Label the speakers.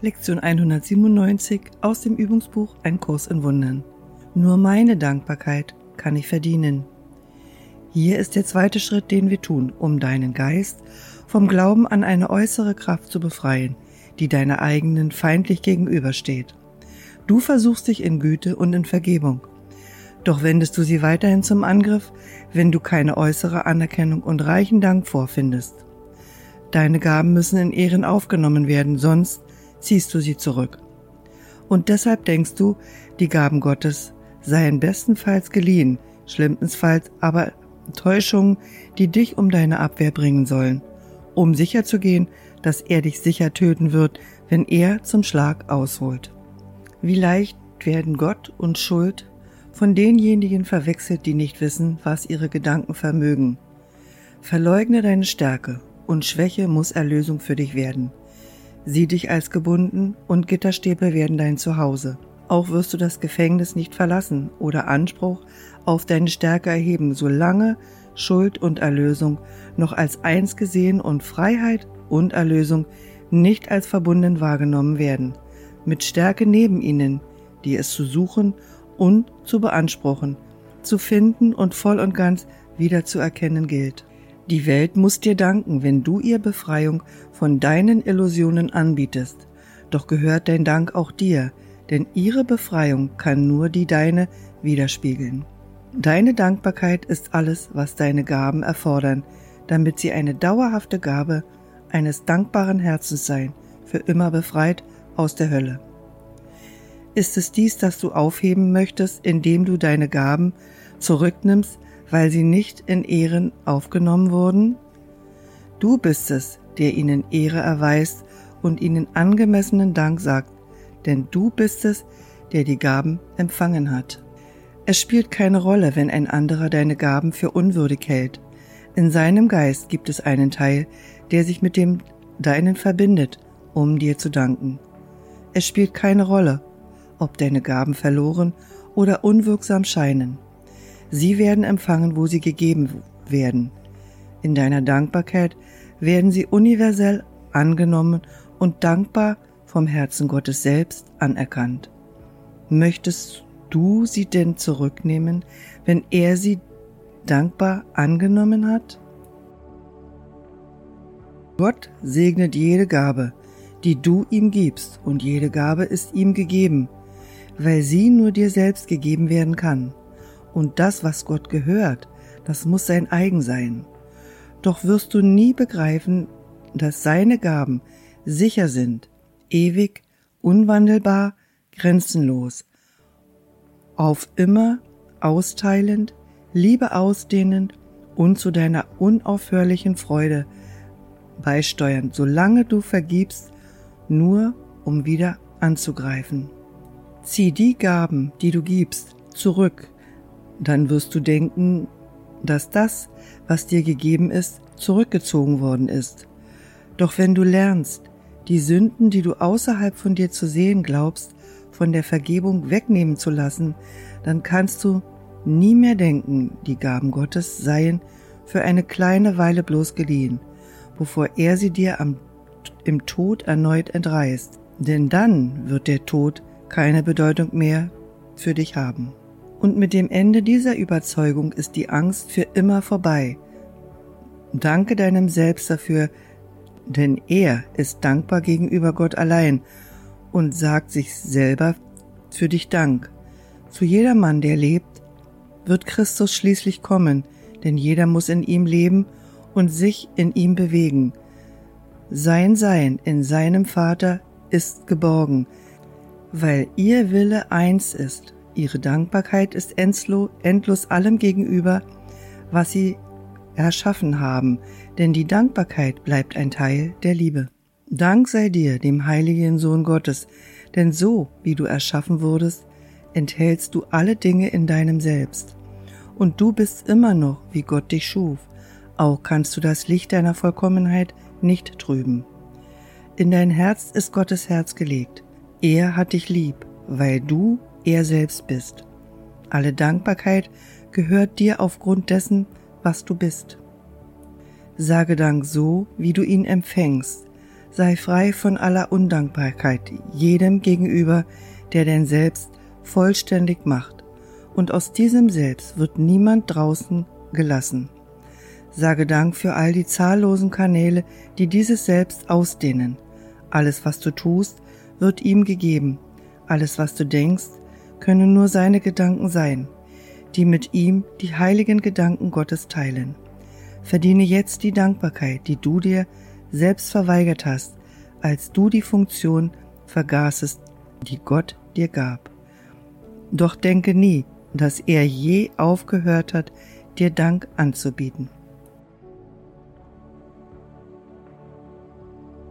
Speaker 1: Lektion 197 aus dem Übungsbuch Ein Kurs in Wundern. Nur meine Dankbarkeit kann ich verdienen. Hier ist der zweite Schritt, den wir tun, um deinen Geist vom Glauben an eine äußere Kraft zu befreien, die deiner eigenen feindlich gegenübersteht. Du versuchst dich in Güte und in Vergebung. Doch wendest du sie weiterhin zum Angriff, wenn du keine äußere Anerkennung und reichen Dank vorfindest. Deine Gaben müssen in Ehren aufgenommen werden, sonst ziehst du sie zurück. Und deshalb denkst du, die Gaben Gottes seien bestenfalls geliehen, schlimmstenfalls aber Täuschungen, die dich um deine Abwehr bringen sollen, um sicherzugehen, dass er dich sicher töten wird, wenn er zum Schlag ausholt. Wie leicht werden Gott und Schuld von denjenigen verwechselt, die nicht wissen, was ihre Gedanken vermögen. Verleugne deine Stärke und Schwäche muss Erlösung für dich werden. Sieh dich als gebunden und Gitterstäbe werden dein Zuhause. Auch wirst du das Gefängnis nicht verlassen oder Anspruch auf deine Stärke erheben, solange Schuld und Erlösung noch als eins gesehen und Freiheit und Erlösung nicht als verbunden wahrgenommen werden, mit Stärke neben ihnen, die es zu suchen und zu beanspruchen, zu finden und voll und ganz wieder zu erkennen gilt. Die Welt muss dir danken, wenn du ihr Befreiung von deinen Illusionen anbietest. Doch gehört dein Dank auch dir, denn ihre Befreiung kann nur die deine widerspiegeln. Deine Dankbarkeit ist alles, was deine Gaben erfordern, damit sie eine dauerhafte Gabe eines dankbaren Herzens sein, für immer befreit aus der Hölle. Ist es dies, das du aufheben möchtest, indem du deine Gaben zurücknimmst, weil sie nicht in Ehren aufgenommen wurden? Du bist es, der ihnen Ehre erweist und ihnen angemessenen Dank sagt, denn du bist es, der die Gaben empfangen hat. Es spielt keine Rolle, wenn ein anderer deine Gaben für unwürdig hält. In seinem Geist gibt es einen Teil, der sich mit dem deinen verbindet, um dir zu danken. Es spielt keine Rolle, ob deine Gaben verloren oder unwirksam scheinen. Sie werden empfangen, wo sie gegeben werden. In deiner Dankbarkeit werden sie universell angenommen und dankbar vom Herzen Gottes selbst anerkannt. Möchtest du sie denn zurücknehmen, wenn er sie dankbar angenommen hat? Gott segnet jede Gabe, die du ihm gibst, und jede Gabe ist ihm gegeben, weil sie nur dir selbst gegeben werden kann. Und das, was Gott gehört, das muss sein eigen sein. Doch wirst du nie begreifen, dass seine Gaben sicher sind, ewig, unwandelbar, grenzenlos, auf immer austeilend, Liebe ausdehnend und zu deiner unaufhörlichen Freude beisteuernd, solange du vergibst, nur um wieder anzugreifen. Zieh die Gaben, die du gibst, zurück, dann wirst du denken, dass das, was dir gegeben ist, zurückgezogen worden ist. Doch wenn du lernst, die Sünden, die du außerhalb von dir zu sehen glaubst, von der Vergebung wegnehmen zu lassen, dann kannst du nie mehr denken, die Gaben Gottes seien für eine kleine Weile bloß geliehen, bevor er sie dir am, im Tod erneut entreißt. Denn dann wird der Tod keine Bedeutung mehr für dich haben. Und mit dem Ende dieser Überzeugung ist die Angst für immer vorbei. Danke deinem Selbst dafür, denn er ist dankbar gegenüber Gott allein und sagt sich selber für dich Dank. Zu jedermann, der lebt, wird Christus schließlich kommen, denn jeder muss in ihm leben und sich in ihm bewegen. Sein Sein in seinem Vater ist geborgen, weil ihr Wille eins ist Ihre Dankbarkeit ist endlos, allem gegenüber, was Sie erschaffen haben, denn die Dankbarkeit bleibt ein Teil der Liebe. Dank sei dir, dem heiligen Sohn Gottes, denn so, wie du erschaffen wurdest, enthältst du alle Dinge in deinem Selbst. Und du bist immer noch, wie Gott dich schuf, auch kannst du das Licht deiner Vollkommenheit nicht trüben. In dein Herz ist Gottes Herz gelegt. Er hat dich lieb, weil du er selbst bist. Alle Dankbarkeit gehört dir aufgrund dessen, was du bist. Sage Dank so, wie du ihn empfängst. sei frei von aller Undankbarkeit jedem gegenüber, der denn Selbst vollständig macht. Und aus diesem Selbst wird niemand draußen gelassen. Sage Dank für all die zahllosen Kanäle, die dieses Selbst ausdehnen. Alles, was du tust, wird ihm gegeben. Alles, was du denkst, können nur seine Gedanken sein, die mit ihm die heiligen Gedanken Gottes teilen. Verdiene jetzt die Dankbarkeit, die du dir selbst verweigert hast, als du die Funktion vergaßest, die Gott dir gab. Doch denke nie, dass er je aufgehört hat, dir Dank anzubieten.